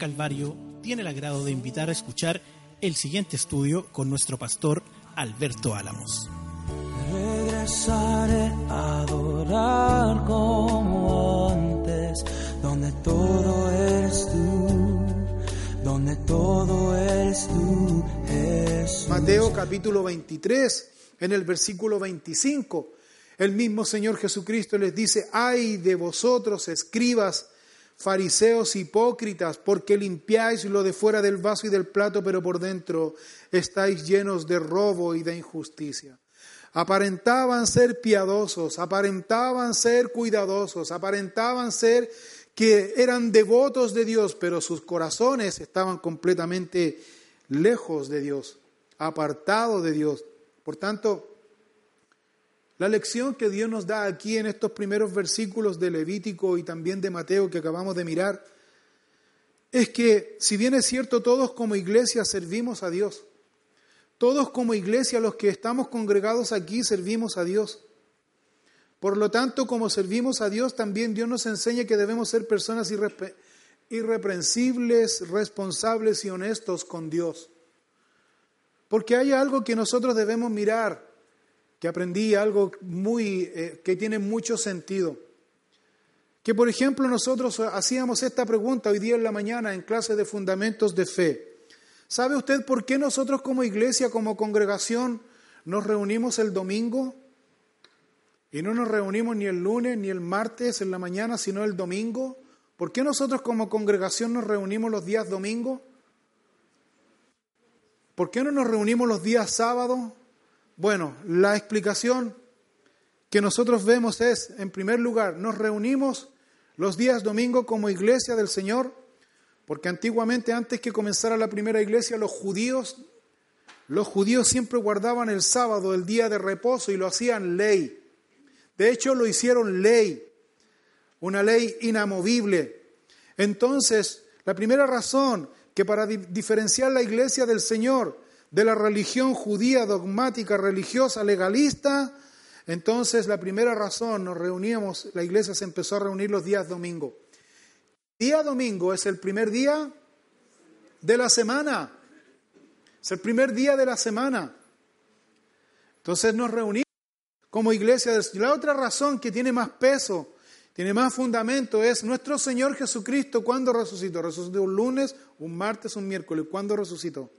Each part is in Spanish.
Calvario tiene el agrado de invitar a escuchar el siguiente estudio con nuestro pastor Alberto Álamos. Regresaré a adorar como antes, donde todo eres tú, donde todo eres tú, Jesús. Mateo capítulo 23, en el versículo 25, el mismo Señor Jesucristo les dice, ay de vosotros, escribas, fariseos hipócritas, porque limpiáis lo de fuera del vaso y del plato, pero por dentro estáis llenos de robo y de injusticia. Aparentaban ser piadosos, aparentaban ser cuidadosos, aparentaban ser que eran devotos de Dios, pero sus corazones estaban completamente lejos de Dios, apartados de Dios. Por tanto, la lección que Dios nos da aquí en estos primeros versículos de Levítico y también de Mateo que acabamos de mirar, es que si bien es cierto, todos como iglesia servimos a Dios. Todos como iglesia, los que estamos congregados aquí, servimos a Dios. Por lo tanto, como servimos a Dios, también Dios nos enseña que debemos ser personas irreprensibles, responsables y honestos con Dios. Porque hay algo que nosotros debemos mirar que aprendí algo muy eh, que tiene mucho sentido. Que por ejemplo nosotros hacíamos esta pregunta hoy día en la mañana en clase de fundamentos de fe. ¿Sabe usted por qué nosotros como iglesia, como congregación, nos reunimos el domingo? Y no nos reunimos ni el lunes ni el martes en la mañana, sino el domingo. ¿Por qué nosotros como congregación nos reunimos los días domingo? ¿Por qué no nos reunimos los días sábados? Bueno, la explicación que nosotros vemos es, en primer lugar, nos reunimos los días domingo como iglesia del Señor, porque antiguamente, antes que comenzara la primera iglesia, los judíos, los judíos siempre guardaban el sábado, el día de reposo, y lo hacían ley. De hecho, lo hicieron ley, una ley inamovible. Entonces, la primera razón que para diferenciar la iglesia del Señor de la religión judía dogmática, religiosa, legalista, entonces la primera razón, nos reuníamos, la iglesia se empezó a reunir los días domingo. Día domingo es el primer día de la semana, es el primer día de la semana. Entonces nos reunimos como iglesia. La otra razón que tiene más peso, tiene más fundamento es nuestro Señor Jesucristo. ¿Cuándo resucitó? Resucitó un lunes, un martes, un miércoles. ¿Cuándo resucitó?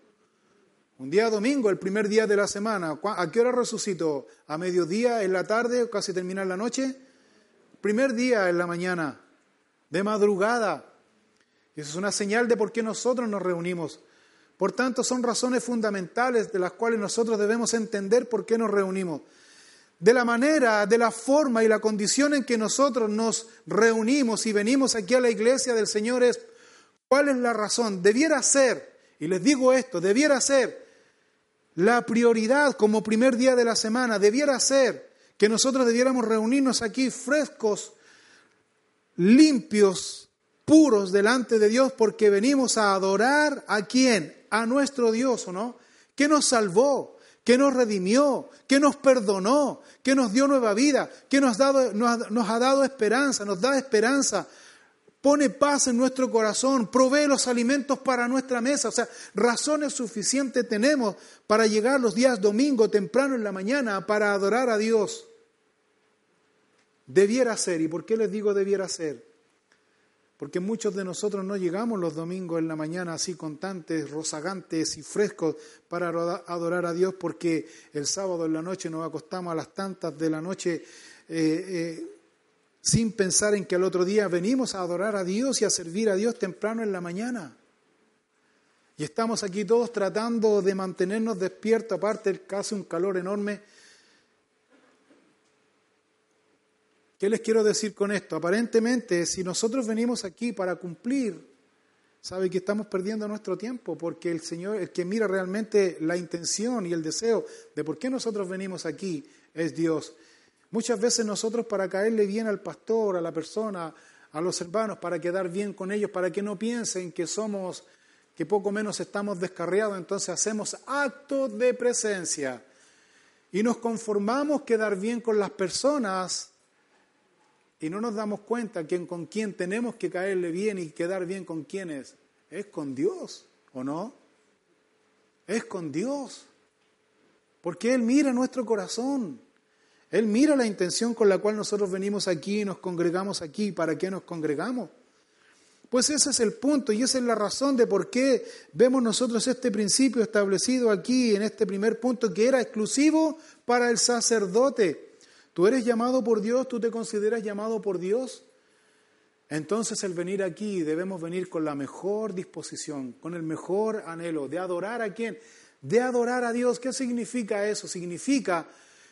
Un día domingo, el primer día de la semana. ¿A qué hora resucitó? ¿A mediodía, en la tarde, casi terminar la noche? Primer día en la mañana, de madrugada. Eso es una señal de por qué nosotros nos reunimos. Por tanto, son razones fundamentales de las cuales nosotros debemos entender por qué nos reunimos. De la manera, de la forma y la condición en que nosotros nos reunimos y venimos aquí a la iglesia del Señor es, ¿cuál es la razón? Debiera ser, y les digo esto, debiera ser la prioridad como primer día de la semana debiera ser que nosotros debiéramos reunirnos aquí frescos, limpios, puros delante de Dios porque venimos a adorar a quién? A nuestro Dios, ¿o no? Que nos salvó, que nos redimió, que nos perdonó, que nos dio nueva vida, que nos, dado, nos ha dado esperanza, nos da esperanza pone paz en nuestro corazón, provee los alimentos para nuestra mesa. O sea, razones suficientes tenemos para llegar los días domingo temprano en la mañana para adorar a Dios. Debiera ser. ¿Y por qué les digo debiera ser? Porque muchos de nosotros no llegamos los domingos en la mañana así contantes, rozagantes y frescos para adorar a Dios porque el sábado en la noche nos acostamos a las tantas de la noche. Eh, eh, sin pensar en que al otro día venimos a adorar a Dios y a servir a Dios temprano en la mañana. Y estamos aquí todos tratando de mantenernos despiertos, aparte casi un calor enorme. ¿Qué les quiero decir con esto? Aparentemente, si nosotros venimos aquí para cumplir, sabe que estamos perdiendo nuestro tiempo, porque el Señor, el que mira realmente la intención y el deseo de por qué nosotros venimos aquí, es Dios. Muchas veces nosotros para caerle bien al pastor, a la persona, a los hermanos, para quedar bien con ellos, para que no piensen que somos que poco menos estamos descarriados, entonces hacemos actos de presencia y nos conformamos quedar bien con las personas y no nos damos cuenta que con quién tenemos que caerle bien y quedar bien con quién es. Es con Dios, ¿o no? Es con Dios. Porque Él mira nuestro corazón. Él mira la intención con la cual nosotros venimos aquí y nos congregamos aquí. ¿Para qué nos congregamos? Pues ese es el punto y esa es la razón de por qué vemos nosotros este principio establecido aquí en este primer punto que era exclusivo para el sacerdote. Tú eres llamado por Dios, tú te consideras llamado por Dios. Entonces el venir aquí debemos venir con la mejor disposición, con el mejor anhelo de adorar a quién, de adorar a Dios. ¿Qué significa eso? Significa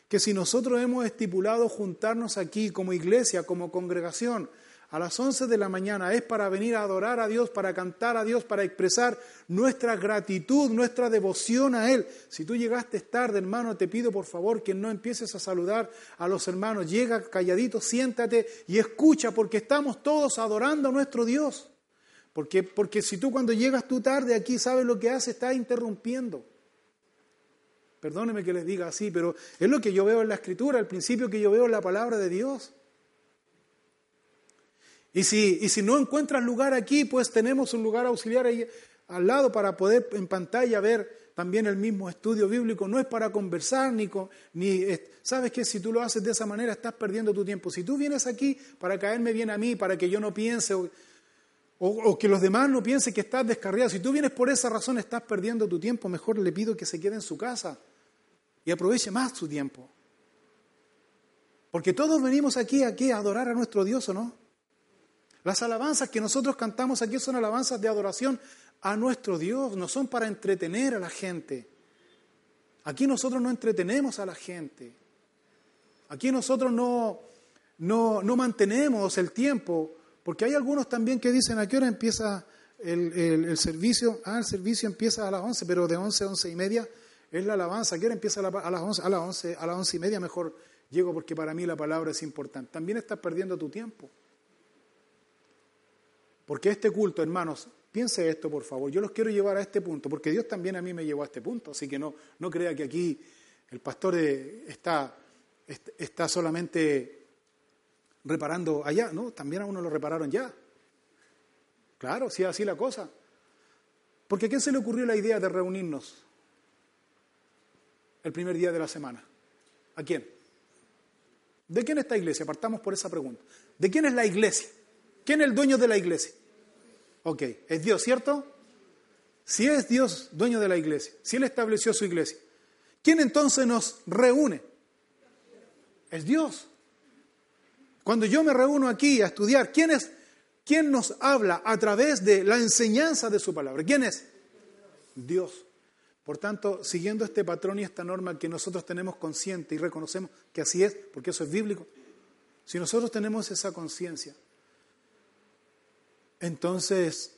que si nosotros hemos estipulado juntarnos aquí como iglesia, como congregación, a las 11 de la mañana es para venir a adorar a Dios, para cantar a Dios, para expresar nuestra gratitud, nuestra devoción a Él. Si tú llegaste tarde, hermano, te pido por favor que no empieces a saludar a los hermanos. Llega calladito, siéntate y escucha porque estamos todos adorando a nuestro Dios. Porque, porque si tú cuando llegas tú tarde aquí sabes lo que hace, estás interrumpiendo. Perdóneme que les diga así, pero es lo que yo veo en la escritura, el principio que yo veo en la palabra de Dios. Y si, y si no encuentras lugar aquí, pues tenemos un lugar auxiliar ahí al lado para poder en pantalla ver también el mismo estudio bíblico. No es para conversar ni, ni sabes que si tú lo haces de esa manera estás perdiendo tu tiempo. Si tú vienes aquí para caerme bien a mí, para que yo no piense o, o que los demás no piensen que estás descarriado, si tú vienes por esa razón estás perdiendo tu tiempo, mejor le pido que se quede en su casa y aproveche más su tiempo. Porque todos venimos aquí, aquí a adorar a nuestro Dios, ¿o no? Las alabanzas que nosotros cantamos aquí son alabanzas de adoración a nuestro Dios, no son para entretener a la gente. Aquí nosotros no entretenemos a la gente. Aquí nosotros no, no, no mantenemos el tiempo, porque hay algunos también que dicen a qué hora empieza el, el, servicio. Ah, el servicio empieza a las 11, pero de 11 a 11 y media es la alabanza. ¿A qué empieza a las 11? A las 11, a las 11 y media mejor llego porque para mí la palabra es importante. También estás perdiendo tu tiempo. Porque este culto, hermanos, piense esto por favor, yo los quiero llevar a este punto, porque Dios también a mí me llevó a este punto, así que no, no crea que aquí el pastor está, está solamente reparando allá, no, también a uno lo repararon ya. Claro, sí, así la cosa. Porque ¿a quién se le ocurrió la idea de reunirnos el primer día de la semana? ¿A quién? ¿De quién es esta iglesia? Partamos por esa pregunta. ¿De quién es la iglesia? ¿Quién es el dueño de la iglesia? Ok, es Dios, ¿cierto? Si es Dios dueño de la iglesia, si Él estableció su iglesia, ¿quién entonces nos reúne? Es Dios. Cuando yo me reúno aquí a estudiar, ¿quién es? ¿Quién nos habla a través de la enseñanza de su palabra? ¿Quién es? Dios. Por tanto, siguiendo este patrón y esta norma que nosotros tenemos consciente y reconocemos que así es, porque eso es bíblico, si nosotros tenemos esa conciencia, entonces,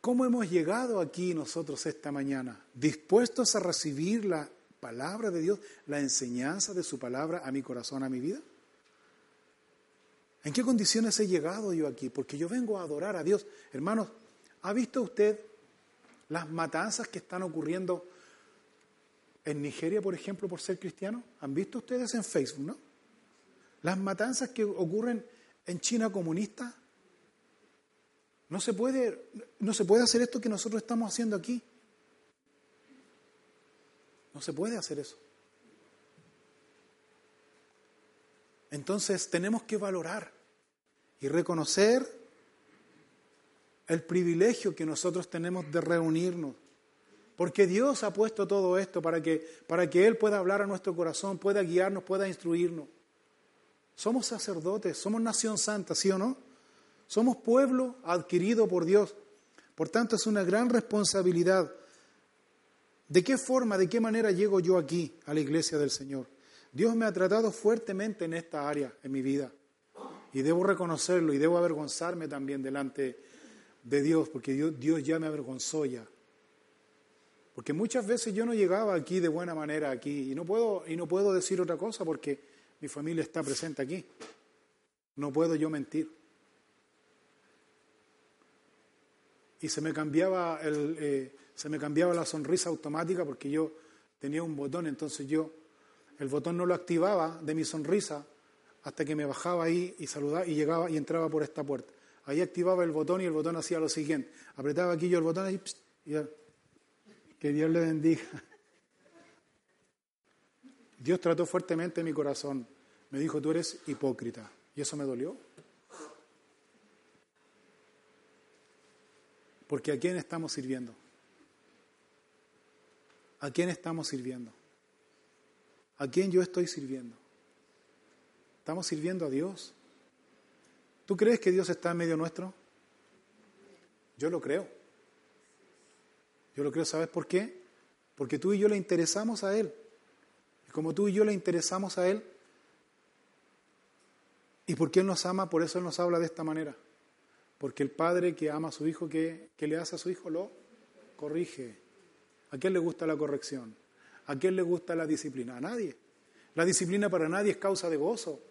¿cómo hemos llegado aquí nosotros esta mañana? ¿Dispuestos a recibir la palabra de Dios, la enseñanza de su palabra a mi corazón, a mi vida? ¿En qué condiciones he llegado yo aquí? Porque yo vengo a adorar a Dios. Hermanos, ¿ha visto usted las matanzas que están ocurriendo en Nigeria, por ejemplo, por ser cristiano? ¿Han visto ustedes en Facebook, no? Las matanzas que ocurren en China comunista, no se puede, no se puede hacer esto que nosotros estamos haciendo aquí. No se puede hacer eso. Entonces tenemos que valorar y reconocer el privilegio que nosotros tenemos de reunirnos. Porque Dios ha puesto todo esto para que, para que Él pueda hablar a nuestro corazón, pueda guiarnos, pueda instruirnos. Somos sacerdotes, somos nación santa, ¿sí o no? Somos pueblo adquirido por Dios. Por tanto, es una gran responsabilidad. ¿De qué forma, de qué manera llego yo aquí a la iglesia del Señor? Dios me ha tratado fuertemente en esta área, en mi vida. Y debo reconocerlo y debo avergonzarme también delante de Dios, porque Dios, Dios ya me avergonzó ya. Porque muchas veces yo no llegaba aquí de buena manera aquí y no puedo y no puedo decir otra cosa porque mi familia está presente aquí. No puedo yo mentir. y se me cambiaba el, eh, se me cambiaba la sonrisa automática porque yo tenía un botón, entonces yo el botón no lo activaba de mi sonrisa hasta que me bajaba ahí y saludaba y llegaba y entraba por esta puerta. Ahí activaba el botón y el botón hacía lo siguiente. Apretaba aquí yo el botón y, y ya. que Dios le bendiga. Dios trató fuertemente mi corazón. Me dijo, tú eres hipócrita. Y eso me dolió. Porque ¿a quién estamos sirviendo? ¿A quién estamos sirviendo? ¿A quién yo estoy sirviendo? ¿Estamos sirviendo a Dios? ¿Tú crees que Dios está en medio nuestro? Yo lo creo. Yo lo creo, ¿sabes por qué? Porque tú y yo le interesamos a Él. Y como tú y yo le interesamos a Él, y porque Él nos ama, por eso Él nos habla de esta manera. Porque el padre que ama a su hijo, ¿qué, le hace a su hijo? Lo corrige. ¿A quién le gusta la corrección? ¿A quién le gusta la disciplina? A nadie. La disciplina para nadie es causa de gozo,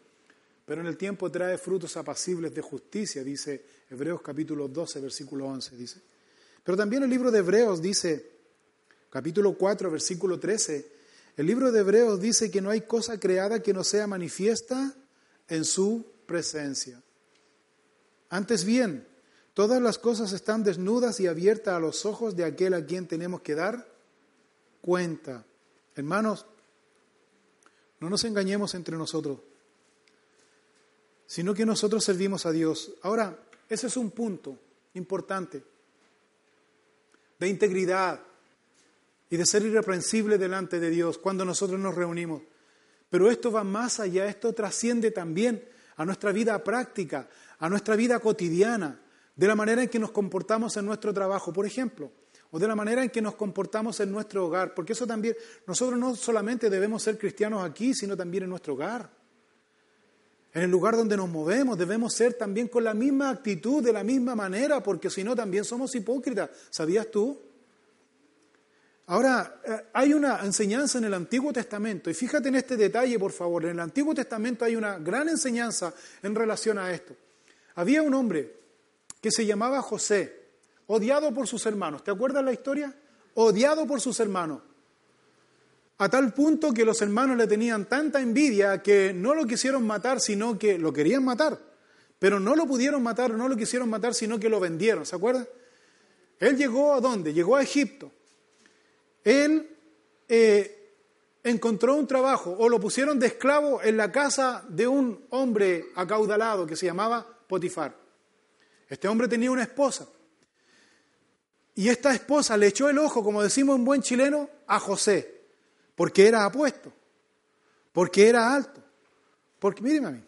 pero en el tiempo trae frutos apacibles de justicia, dice Hebreos capítulo 12, versículo 11, dice. Pero también el libro de Hebreos dice, capítulo 4, versículo 13, el libro de Hebreos dice que no hay cosa creada que no sea manifiesta en su presencia. Antes bien, todas las cosas están desnudas y abiertas a los ojos de aquel a quien tenemos que dar cuenta. Hermanos, no nos engañemos entre nosotros, sino que nosotros servimos a Dios. Ahora, ese es un punto importante de integridad y de ser irreprensible delante de Dios cuando nosotros nos reunimos. Pero esto va más allá, esto trasciende también a nuestra vida práctica, a nuestra vida cotidiana, de la manera en que nos comportamos en nuestro trabajo, por ejemplo, o de la manera en que nos comportamos en nuestro hogar, porque eso también, nosotros no solamente debemos ser cristianos aquí, sino también en nuestro hogar. En el lugar donde nos movemos debemos ser también con la misma actitud, de la misma manera, porque si no también somos hipócritas. ¿Sabías tú? Ahora, eh, hay una enseñanza en el Antiguo Testamento, y fíjate en este detalle, por favor, en el Antiguo Testamento hay una gran enseñanza en relación a esto. Había un hombre que se llamaba José, odiado por sus hermanos. ¿Te acuerdas la historia? Odiado por sus hermanos. A tal punto que los hermanos le tenían tanta envidia que no lo quisieron matar, sino que lo querían matar. Pero no lo pudieron matar, no lo quisieron matar, sino que lo vendieron. ¿Se acuerdan? Él llegó a dónde? Llegó a Egipto él eh, encontró un trabajo o lo pusieron de esclavo en la casa de un hombre acaudalado que se llamaba Potifar. Este hombre tenía una esposa. Y esta esposa le echó el ojo, como decimos en buen chileno, a José, porque era apuesto, porque era alto, porque, míreme a mí,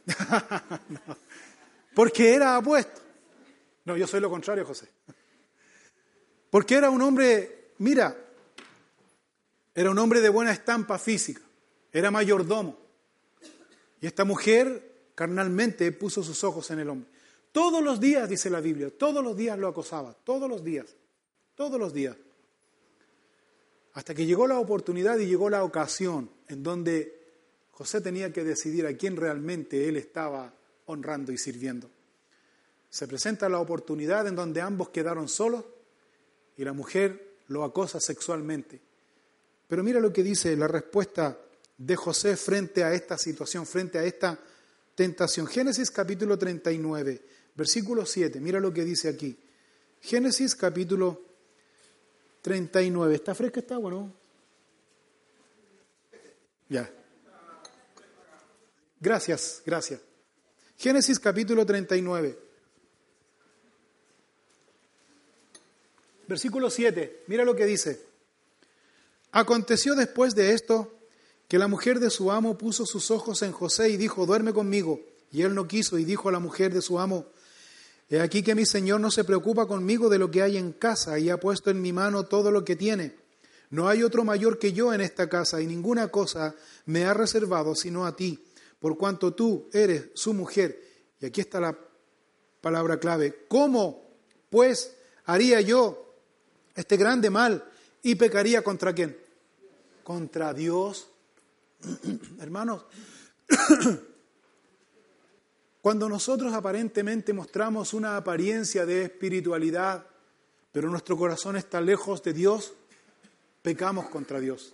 porque era apuesto. No, yo soy lo contrario, José. Porque era un hombre, mira, era un hombre de buena estampa física, era mayordomo. Y esta mujer carnalmente puso sus ojos en el hombre. Todos los días, dice la Biblia, todos los días lo acosaba, todos los días, todos los días. Hasta que llegó la oportunidad y llegó la ocasión en donde José tenía que decidir a quién realmente él estaba honrando y sirviendo. Se presenta la oportunidad en donde ambos quedaron solos y la mujer lo acosa sexualmente. Pero mira lo que dice la respuesta de José frente a esta situación, frente a esta tentación. Génesis capítulo 39, versículo 7. Mira lo que dice aquí. Génesis capítulo 39. ¿Está fresca esta agua, no? Ya. Gracias, gracias. Génesis capítulo 39. Versículo 7. Mira lo que dice. Aconteció después de esto que la mujer de su amo puso sus ojos en José y dijo, duerme conmigo. Y él no quiso y dijo a la mujer de su amo, he aquí que mi señor no se preocupa conmigo de lo que hay en casa y ha puesto en mi mano todo lo que tiene. No hay otro mayor que yo en esta casa y ninguna cosa me ha reservado sino a ti, por cuanto tú eres su mujer. Y aquí está la palabra clave. ¿Cómo, pues, haría yo este grande mal y pecaría contra quién? Contra Dios. Hermanos, cuando nosotros aparentemente mostramos una apariencia de espiritualidad, pero nuestro corazón está lejos de Dios, pecamos contra Dios.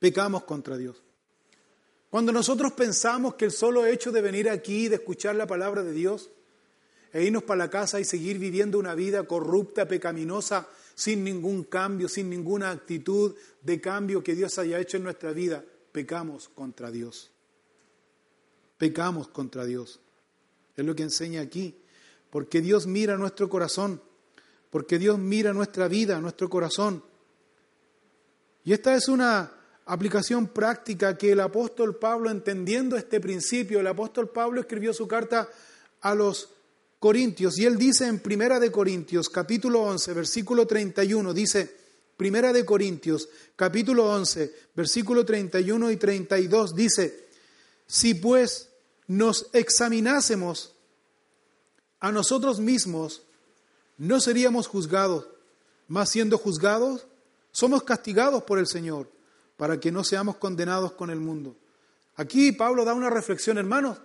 Pecamos contra Dios. Cuando nosotros pensamos que el solo hecho de venir aquí, de escuchar la palabra de Dios, e irnos para la casa y seguir viviendo una vida corrupta, pecaminosa, sin ningún cambio, sin ninguna actitud de cambio que Dios haya hecho en nuestra vida, pecamos contra Dios. Pecamos contra Dios. Es lo que enseña aquí. Porque Dios mira nuestro corazón. Porque Dios mira nuestra vida, nuestro corazón. Y esta es una aplicación práctica que el apóstol Pablo, entendiendo este principio, el apóstol Pablo escribió su carta a los Corintios y él dice en Primera de Corintios, capítulo 11, versículo 31, dice, Primera de Corintios, capítulo 11, versículo 31 y 32, dice, si pues nos examinásemos a nosotros mismos, no seríamos juzgados, mas siendo juzgados, somos castigados por el Señor, para que no seamos condenados con el mundo. Aquí Pablo da una reflexión, hermanos.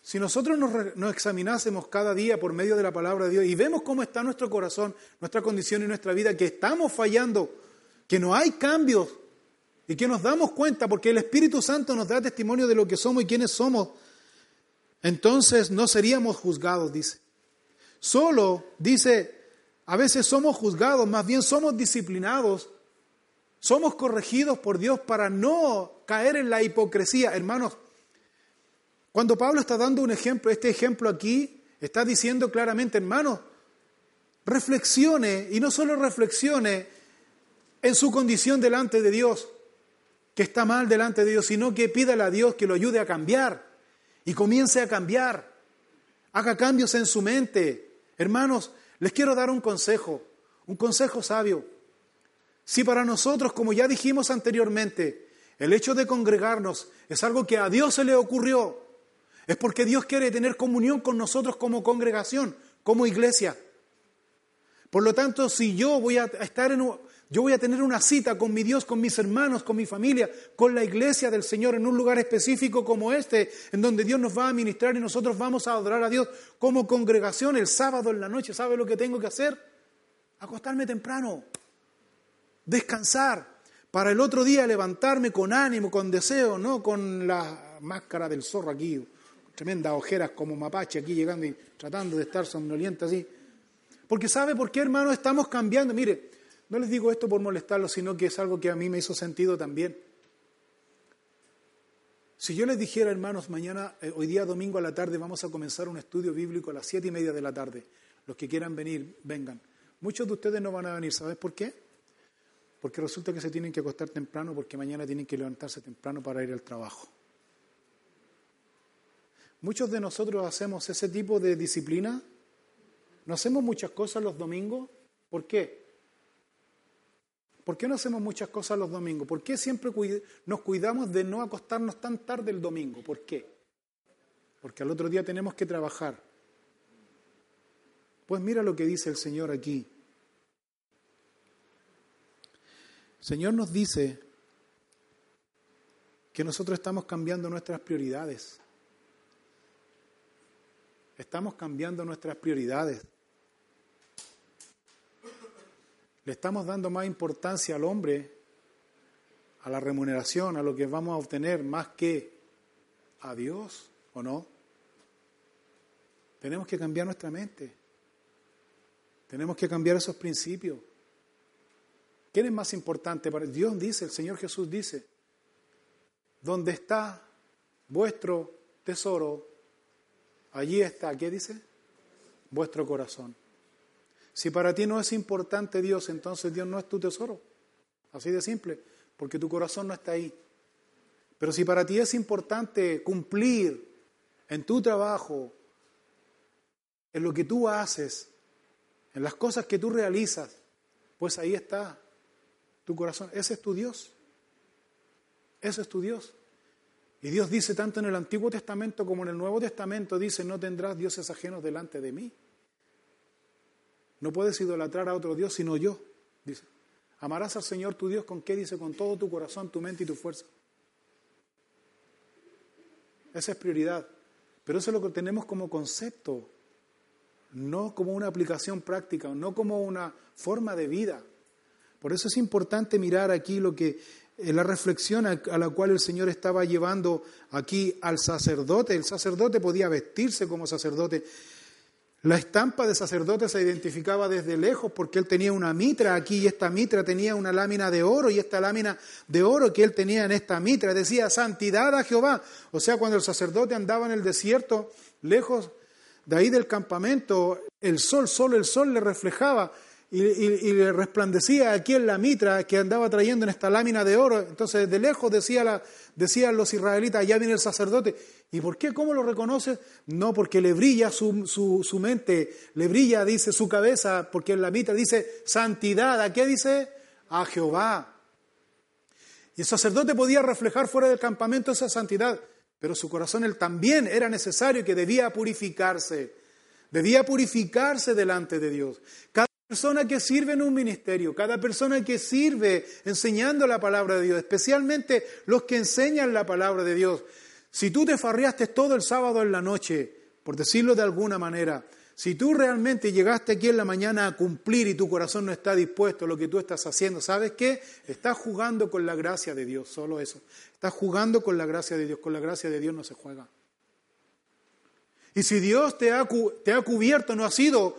Si nosotros nos, examinásemos cada día por medio de la palabra de Dios y vemos cómo está nuestro corazón, nuestra condición y nuestra vida, que estamos fallando, que no hay cambios y que nos damos cuenta porque el Espíritu Santo nos da testimonio de lo que somos y quiénes somos, entonces no seríamos juzgados, dice. Solo, dice, a veces somos juzgados, más bien somos disciplinados, somos corregidos por Dios para no caer en la hipocresía. Hermanos, cuando Pablo está dando un ejemplo, este ejemplo aquí, está diciendo claramente, hermano, reflexione, y no solo reflexione en su condición delante de Dios, que está mal delante de Dios, sino que pídale a Dios que lo ayude a cambiar y comience a cambiar. Haga cambios en su mente. Hermanos, les quiero dar un consejo, un consejo sabio. Si para nosotros, como ya dijimos anteriormente, el hecho de congregarnos es algo que a Dios se le ocurrió, es porque Dios quiere tener comunión con nosotros como congregación, como iglesia. Por lo tanto, si yo voy a estar en yo voy a tener una cita con mi Dios, con mis hermanos, con mi familia, con la iglesia del Señor en un lugar específico como este, en donde Dios nos va a ministrar y nosotros vamos a adorar a Dios como congregación el sábado en la noche. ¿Sabe lo que tengo que hacer? Acostarme temprano, descansar, para el otro día levantarme con ánimo, con deseo, no con la máscara del zorro aquí, tremendas ojeras como mapache aquí llegando y tratando de estar somnoliente así. Porque ¿sabe por qué, hermano? Estamos cambiando. Mire, no les digo esto por molestarlos, sino que es algo que a mí me hizo sentido también. Si yo les dijera, hermanos, mañana, eh, hoy día domingo a la tarde, vamos a comenzar un estudio bíblico a las siete y media de la tarde. Los que quieran venir, vengan. Muchos de ustedes no van a venir, ¿sabes por qué? Porque resulta que se tienen que acostar temprano porque mañana tienen que levantarse temprano para ir al trabajo. Muchos de nosotros hacemos ese tipo de disciplina. No hacemos muchas cosas los domingos. ¿Por qué? ¿Por qué no hacemos muchas cosas los domingos? ¿Por qué siempre nos cuidamos de no acostarnos tan tarde el domingo? ¿Por qué? Porque al otro día tenemos que trabajar. Pues mira lo que dice el Señor aquí. El Señor nos dice que nosotros estamos cambiando nuestras prioridades. Estamos cambiando nuestras prioridades. Le estamos dando más importancia al hombre, a la remuneración, a lo que vamos a obtener, más que a Dios, ¿o no? Tenemos que cambiar nuestra mente. Tenemos que cambiar esos principios. ¿Quién es más importante? Para Dios dice, el Señor Jesús dice, donde está vuestro tesoro, allí está, ¿qué dice? Vuestro corazón. Si para ti no es importante Dios, entonces Dios no es tu tesoro. Así de simple, porque tu corazón no está ahí. Pero si para ti es importante cumplir en tu trabajo, en lo que tú haces, en las cosas que tú realizas, pues ahí está tu corazón. Ese es tu Dios. Ese es tu Dios. Y Dios dice tanto en el Antiguo Testamento como en el Nuevo Testamento, dice, no tendrás dioses ajenos delante de mí. No puedes idolatrar a otro Dios sino yo, dice. Amarás al Señor tu Dios con qué dice, con todo tu corazón, tu mente y tu fuerza. Esa es prioridad. Pero eso es lo que tenemos como concepto no como una aplicación práctica, no como una forma de vida. Por eso es importante mirar aquí lo que eh, la reflexión a, la cual el Señor estaba llevando aquí al sacerdote. El sacerdote podía vestirse como sacerdote. La estampa de sacerdote se identificaba desde lejos porque él tenía una mitra aquí y esta mitra tenía una lámina de oro y esta lámina de oro que él tenía en esta mitra decía santidad a Jehová. O sea, cuando el sacerdote andaba en el desierto, lejos de ahí del campamento, el sol, solo el sol le reflejaba y, le resplandecía aquí en la mitra que andaba trayendo en esta lámina de oro. Entonces, de lejos decía decían los israelitas, allá viene el sacerdote. ¿Y por qué? ¿Cómo lo reconoce? No, porque le brilla su, su, su, mente, le brilla, dice, su cabeza, porque en la mitra dice santidad. ¿A qué dice? A Jehová. Y el sacerdote podía reflejar fuera del campamento esa santidad, pero su corazón él también era necesario que debía purificarse. Debía purificarse delante de Dios persona que sirve en un ministerio, cada persona que sirve enseñando la palabra de Dios, especialmente los que enseñan la palabra de Dios. Si tú te farriaste todo el sábado en la noche, por decirlo de alguna manera, si tú realmente llegaste aquí en la mañana a cumplir y tu corazón no está dispuesto a lo que tú estás haciendo, ¿sabes qué? Estás jugando con la gracia de Dios, solo eso. Estás jugando con la gracia de Dios, con la gracia de Dios no se juega. Y si Dios te ha cubierto, no ha sido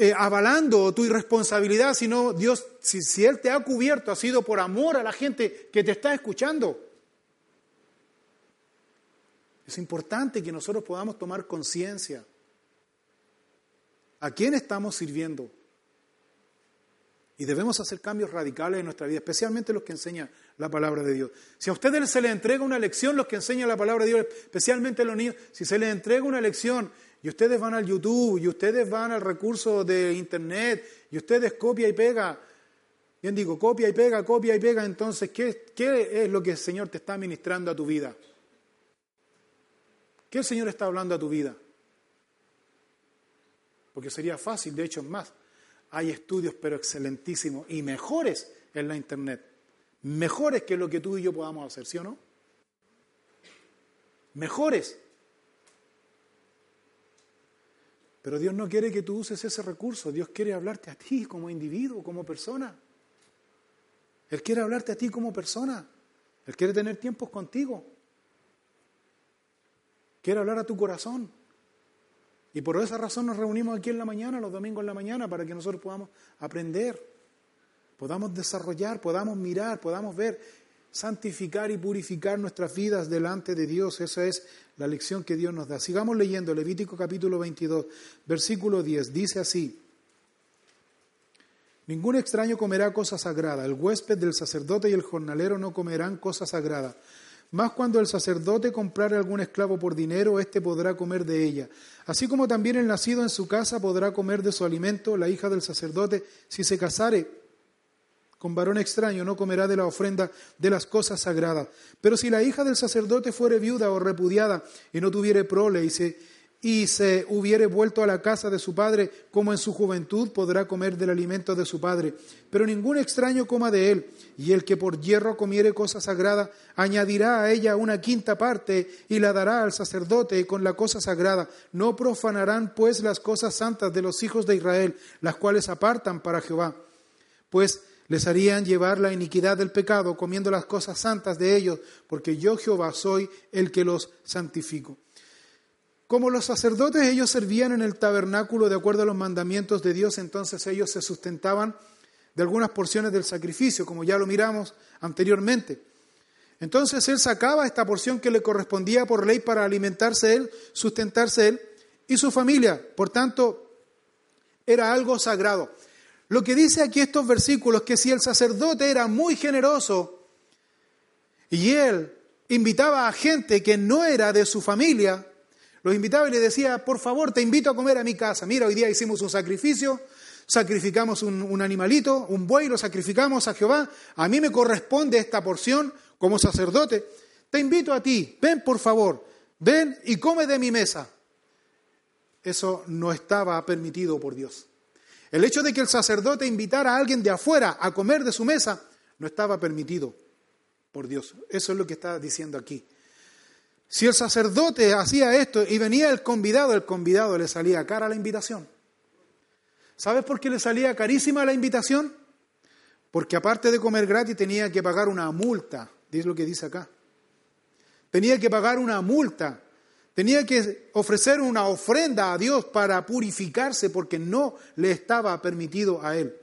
eh, avalando tu irresponsabilidad, sino Dios, si, Él te ha cubierto, ha sido por amor a la gente que te está escuchando. Es importante que nosotros podamos tomar conciencia. ¿A quién estamos sirviendo? Y debemos hacer cambios radicales en nuestra vida, especialmente los que enseñan la palabra de Dios. Si a ustedes se les entrega una lección, los que enseñan la palabra de Dios, especialmente los niños, si se les entrega una lección y ustedes van al YouTube, y ustedes van al recurso de Internet, y ustedes copia y pega. Bien digo, copia y pega, copia y pega. Entonces, ¿qué, ¿qué es lo que el Señor te está ministrando a tu vida? ¿Qué el Señor está hablando a tu vida? Porque sería fácil, de hecho, más. Hay estudios, pero excelentísimos y mejores en la Internet. Mejores que lo que tú y yo podamos hacer, ¿sí o no? Mejores. Pero Dios no quiere que tú uses ese recurso, Dios quiere hablarte a ti como individuo, como persona. Él quiere hablarte a ti como persona. Él quiere tener tiempos contigo. Quiere hablar a tu corazón. Y por esa razón nos reunimos aquí en la mañana, los domingos en la mañana, para que nosotros podamos aprender, podamos desarrollar, podamos mirar, podamos ver santificar y purificar nuestras vidas delante de Dios. Esa es la lección que Dios nos da. Sigamos leyendo Levítico capítulo 22, versículo 10. Dice así, Ningún extraño comerá cosa sagrada, el huésped del sacerdote y el jornalero no comerán cosa sagrada. Más cuando el sacerdote comprare algún esclavo por dinero, éste podrá comer de ella. Así como también el nacido en su casa podrá comer de su alimento, la hija del sacerdote, si se casare con varón extraño no comerá de la ofrenda de las cosas sagradas. Pero si la hija del sacerdote fuere viuda o repudiada y no tuviere prole y se, y se hubiere vuelto a la casa de su padre como en su juventud, podrá comer del alimento de su padre. Pero ningún extraño coma de él, y el que por hierro comiere cosa sagrada, añadirá a ella una quinta parte y la dará al sacerdote con la cosa sagrada. No profanarán pues las cosas santas de los hijos de Israel, las cuales apartan para Jehová. Pues les harían llevar la iniquidad del pecado comiendo las cosas santas de ellos, porque yo Jehová soy el que los santifico. Como los sacerdotes ellos servían en el tabernáculo de acuerdo a los mandamientos de Dios, entonces ellos se sustentaban de algunas porciones del sacrificio, como ya lo miramos anteriormente. Entonces él sacaba esta porción que le correspondía por ley para alimentarse él, sustentarse él y su familia. Por tanto, era algo sagrado. Lo que dice aquí estos versículos, que si el sacerdote era muy generoso y él invitaba a gente que no era de su familia, los invitaba y le decía, por favor, te invito a comer a mi casa. Mira, hoy día hicimos un sacrificio, sacrificamos un animalito, un buey, lo sacrificamos a Jehová. A mí me corresponde esta porción como sacerdote. Te invito a ti, ven por favor, ven y come de mi mesa. Eso no estaba permitido por Dios. El hecho de que el sacerdote invitara a alguien de afuera a comer de su mesa no estaba permitido por Dios. Eso es lo que está diciendo aquí. Si el sacerdote hacía esto y venía el convidado, el convidado le salía cara la invitación. ¿Sabes por qué le salía carísima la invitación? Porque aparte de comer gratis tenía que pagar una multa, es lo que dice acá. Tenía que pagar una multa, tenía que ofrecer una ofrenda a Dios para purificarse porque no le estaba permitido a él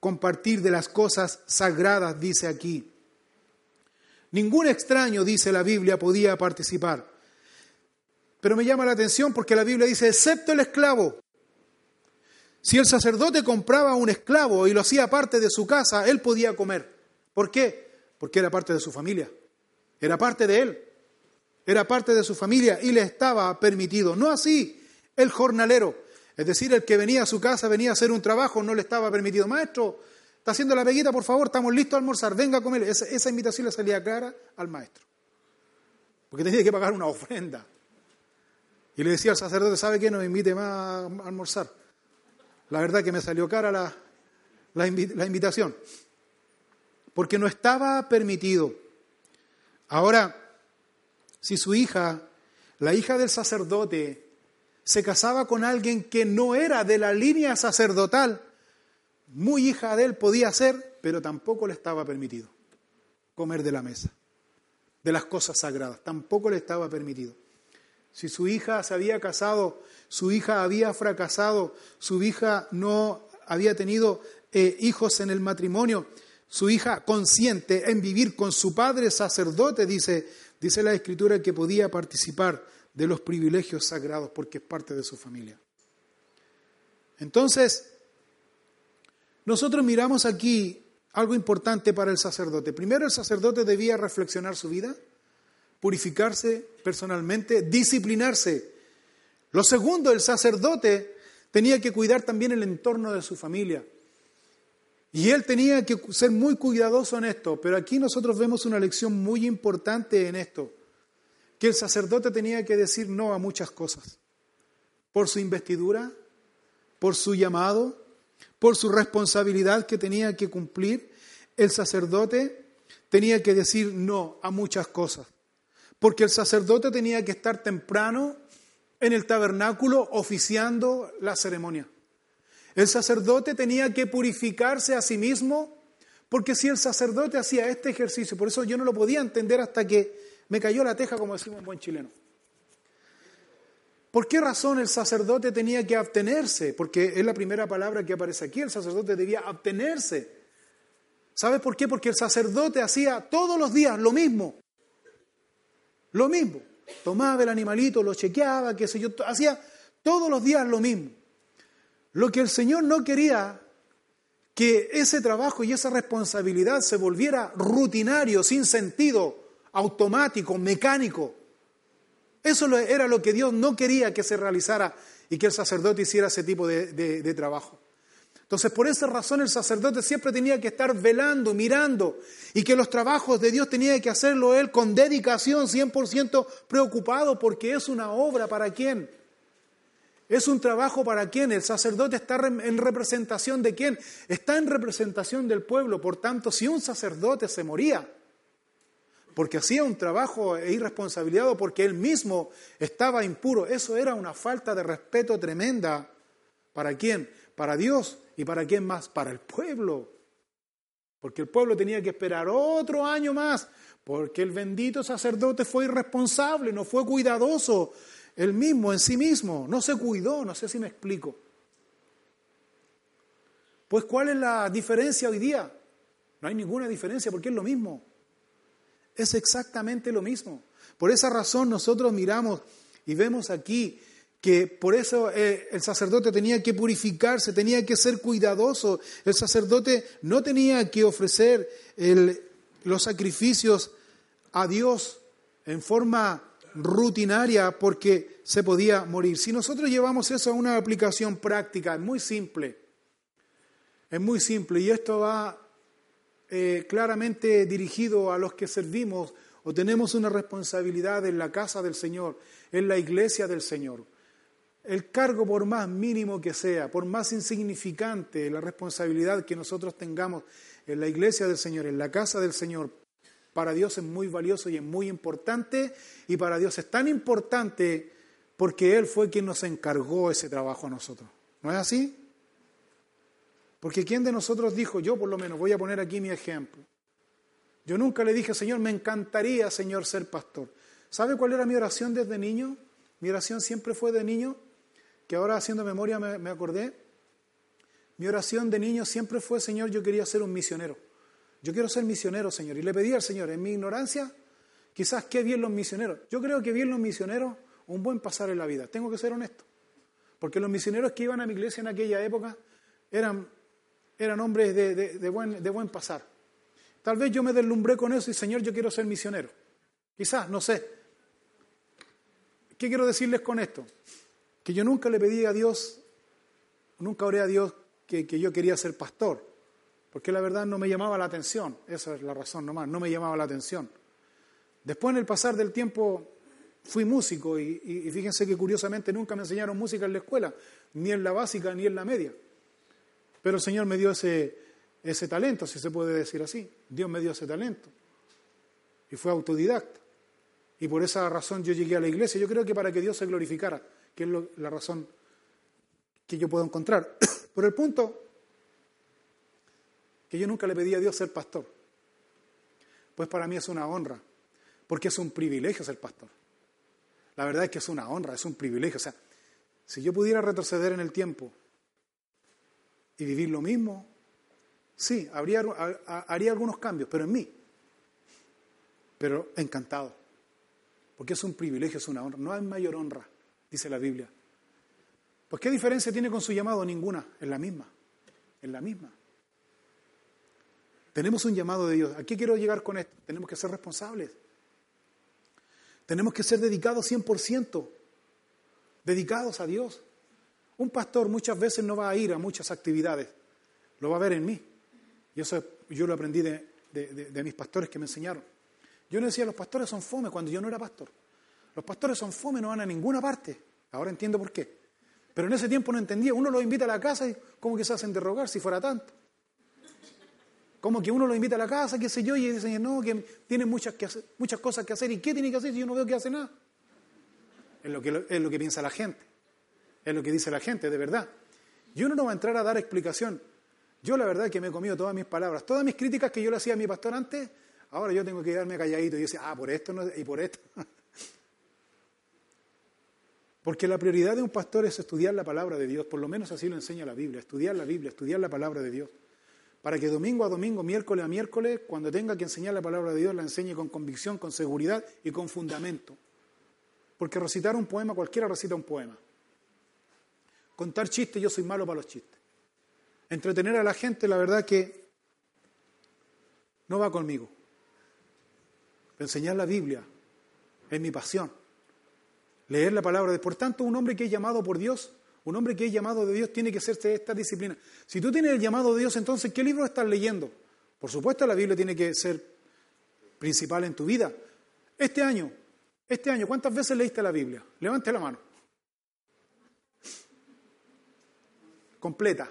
compartir de las cosas sagradas, dice aquí. Ningún extraño, dice la Biblia, podía participar. Pero me llama la atención porque la Biblia dice, excepto el esclavo. Si el sacerdote compraba un esclavo y lo hacía parte de su casa, él podía comer. ¿Por qué? Porque era parte de su familia. Era parte de él. Era parte de su familia y le estaba permitido. No así el jornalero. Es decir, el que venía a su casa, venía a hacer un trabajo, no le estaba permitido. Maestro, está haciendo la peguita, por favor, estamos listos a almorzar, venga a comer. Esa, invitación le salía clara al maestro. Porque tenía que pagar una ofrenda. Y le decía al sacerdote, ¿sabe qué? No me invite más a almorzar. La verdad que me salió cara la, la, invitación, porque no estaba permitido. Ahora, si su hija, la hija del sacerdote, se casaba con alguien que no era de la línea sacerdotal, muy hija de él podía ser, pero tampoco le estaba permitido comer de la mesa, de las cosas sagradas, tampoco le estaba permitido. Si su hija se había casado, su hija había fracasado, su hija no había tenido eh, hijos en el matrimonio, su hija consciente en vivir con su padre sacerdote, dice, dice la escritura que podía participar de los privilegios sagrados porque es parte de su familia. Entonces, nosotros miramos aquí algo importante para el sacerdote. Primero, el sacerdote debía reflexionar su vida purificarse personalmente, disciplinarse. Lo segundo, el sacerdote tenía que cuidar también el entorno de su familia. Y él tenía que ser muy cuidadoso en esto, pero aquí nosotros vemos una lección muy importante en esto, que el sacerdote tenía que decir no a muchas cosas, por su investidura, por su llamado, por su responsabilidad que tenía que cumplir, el sacerdote tenía que decir no a muchas cosas porque el sacerdote tenía que estar temprano en el tabernáculo oficiando la ceremonia. El sacerdote tenía que purificarse a sí mismo, porque si el sacerdote hacía este ejercicio, por eso yo no lo podía entender hasta que me cayó la teja, como decimos un buen chileno. ¿Por qué razón el sacerdote tenía que abstenerse? Porque es la primera palabra que aparece aquí, el sacerdote debía abstenerse. ¿Sabes por qué? Porque el sacerdote hacía todos los días lo mismo. Lo mismo. Tomaba el animalito, lo chequeaba, qué sé yo, hacía todos los días lo mismo. Lo que el Señor no quería que ese trabajo y esa responsabilidad se volviera rutinario, sin sentido, automático, mecánico. Eso era lo que Dios no quería que se realizara y que el sacerdote hiciera ese tipo de, trabajo. Entonces, por esa razón el sacerdote siempre tenía que estar velando, mirando, y que los trabajos de Dios tenía que hacerlo él con dedicación, 100% preocupado, porque es una obra para quién. Es un trabajo para quién. El sacerdote está en representación de quién. Está en representación del pueblo. Por tanto, si un sacerdote se moría, porque hacía un trabajo e irresponsabilidad porque él mismo estaba impuro, eso era una falta de respeto tremenda. ¿Para quién? Para Dios ¿Y para quién más? Para el pueblo. Porque el pueblo tenía que esperar otro año más, porque el bendito sacerdote fue irresponsable, no fue cuidadoso, él mismo, en sí mismo, no se cuidó, no sé si me explico. Pues ¿cuál es la diferencia hoy día? No hay ninguna diferencia porque es lo mismo. Es exactamente lo mismo. Por esa razón nosotros miramos y vemos aquí que por eso eh, el sacerdote tenía que purificarse, tenía que ser cuidadoso, el sacerdote no tenía que ofrecer los sacrificios a Dios en forma rutinaria porque se podía morir. Si nosotros llevamos eso a una aplicación práctica, es muy simple, es muy simple y esto va eh, claramente dirigido a los que servimos o tenemos una responsabilidad en la casa del Señor, en la iglesia del Señor el cargo por más mínimo que sea, por más insignificante la responsabilidad que nosotros tengamos en la iglesia del Señor, en la casa del Señor, Para Dios es muy valioso y es muy importante y para Dios es tan importante porque Él fue quien nos encargó ese trabajo a nosotros. ¿No es así? Porque ¿quién de nosotros dijo, yo por lo menos voy a poner aquí mi ejemplo? Yo nunca le dije, Señor, me encantaría, Señor, ser pastor. ¿Sabe cuál era mi oración desde niño? Mi oración siempre fue de niño, que ahora haciendo memoria me, me acordé. Mi oración de niño siempre fue, Señor, yo quería ser un misionero. Yo quiero ser misionero, Señor. Y le pedí al Señor, en mi ignorancia, quizás qué bien los misioneros. Yo creo que bien los misioneros, un buen pasar en la vida. Tengo que ser honesto. Porque los misioneros que iban a mi iglesia en aquella época eran, eran hombres de, de, buen, de buen pasar. Tal vez yo me deslumbré con eso y Señor, yo quiero ser misionero. Quizás, no sé. ¿Qué quiero decirles con esto? Que yo nunca le pedí a Dios, nunca oré a Dios que, que yo quería ser pastor, porque la verdad no me llamaba la atención, esa es la razón nomás, no me llamaba la atención. Después en el pasar del tiempo fui músico y, fíjense que curiosamente nunca me enseñaron música en la escuela, ni en la básica ni en la media. Pero el Señor me dio ese, ese talento, si se puede decir así. Dios me dio ese talento. Y fue autodidacta. Y por esa razón yo llegué a la iglesia. Yo creo que para que Dios se glorificara, que es la razón que yo puedo encontrar. Por el punto que yo nunca le pedí a Dios ser pastor. Pues para mí es una honra, porque es un privilegio ser pastor. La verdad es que es una honra, es un privilegio. O sea, si yo pudiera retroceder en el tiempo y vivir lo mismo, sí, habría, haría algunos cambios, pero en mí. Pero encantado. Porque es un privilegio, es una honra. No hay mayor honra, dice la Biblia. Pues ¿qué diferencia tiene con su llamado? Ninguna, es la misma. Es la misma. Tenemos un llamado de Dios. ¿A qué quiero llegar con esto? Tenemos que ser responsables. Tenemos que ser dedicados 100%, dedicados a Dios. Un pastor muchas veces no va a ir a muchas actividades, lo va a ver en mí. Y eso yo lo aprendí de, mis pastores que me enseñaron. Yo no decía, los pastores son fome cuando yo no era pastor. Los pastores son fome, no van a ninguna parte. Ahora entiendo por qué. Pero en ese tiempo no entendía. Uno los invita a la casa y como que se hacen de rogar si fuera tanto. Como que uno lo invita a la casa, qué sé yo, y dicen, no, que tiene muchas, que muchas cosas que hacer. ¿Y qué tiene que hacer si yo no veo que hace nada? Es lo que, es lo que piensa la gente. Es lo que dice la gente, de verdad. Yo no va a entrar a dar explicación. Yo la verdad es que me he comido todas mis palabras. Todas mis críticas que yo le hacía a mi pastor antes, Ahora yo tengo que quedarme calladito y decir, ah, por esto no, y por esto. Porque la prioridad de un pastor es estudiar la palabra de Dios, por lo menos así lo enseña la Biblia, estudiar la Biblia, estudiar la palabra de Dios. Para que domingo a domingo, miércoles a miércoles, cuando tenga que enseñar la palabra de Dios, la enseñe con convicción, con seguridad y con fundamento. Porque recitar un poema, cualquiera recita un poema. Contar chistes, yo soy malo para los chistes. Entretener a la gente, la verdad que no va conmigo enseñar la Biblia es mi pasión. Leer la palabra de. Por tanto, un hombre que es llamado por Dios, un hombre que es llamado de Dios, tiene que hacerse esta disciplina. Si tú tienes el llamado de Dios, entonces, ¿qué libro estás leyendo? Por supuesto, la Biblia tiene que ser principal en tu vida. Este año, este año, ¿cuántas veces leíste la Biblia? Levante la mano. Completa.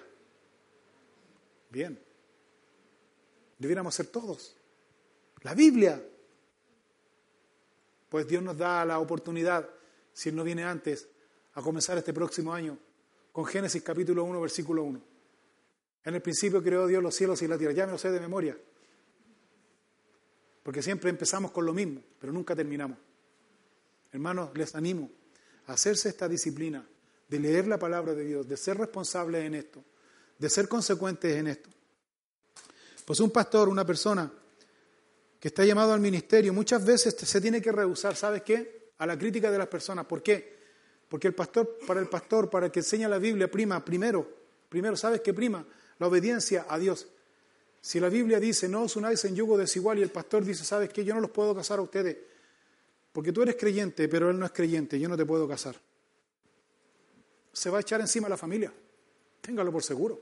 Bien. Debiéramos ser todos. La Biblia pues Dios nos da la oportunidad, si Él no viene antes, a comenzar este próximo año con Génesis capítulo 1, versículo 1. En el principio creó Dios los cielos y la tierra. Ya me lo sé de memoria. Porque siempre empezamos con lo mismo, pero nunca terminamos. Hermanos, les animo a hacerse esta disciplina de leer la palabra de Dios, de ser responsables en esto, de ser consecuentes en esto. Pues un pastor, una persona que está llamado al ministerio, muchas veces se tiene que rehusar, ¿sabes qué? A la crítica de las personas. ¿Por qué? Porque el pastor, para el pastor, para el que enseña la Biblia, prima primero, primero, ¿sabes qué prima? La obediencia a Dios. Si la Biblia dice, no os unáis en yugo desigual, y el pastor dice, ¿sabes qué? Yo no los puedo casar a ustedes, porque tú eres creyente, pero él no es creyente, yo no te puedo casar. Se va a echar encima la familia, téngalo por seguro.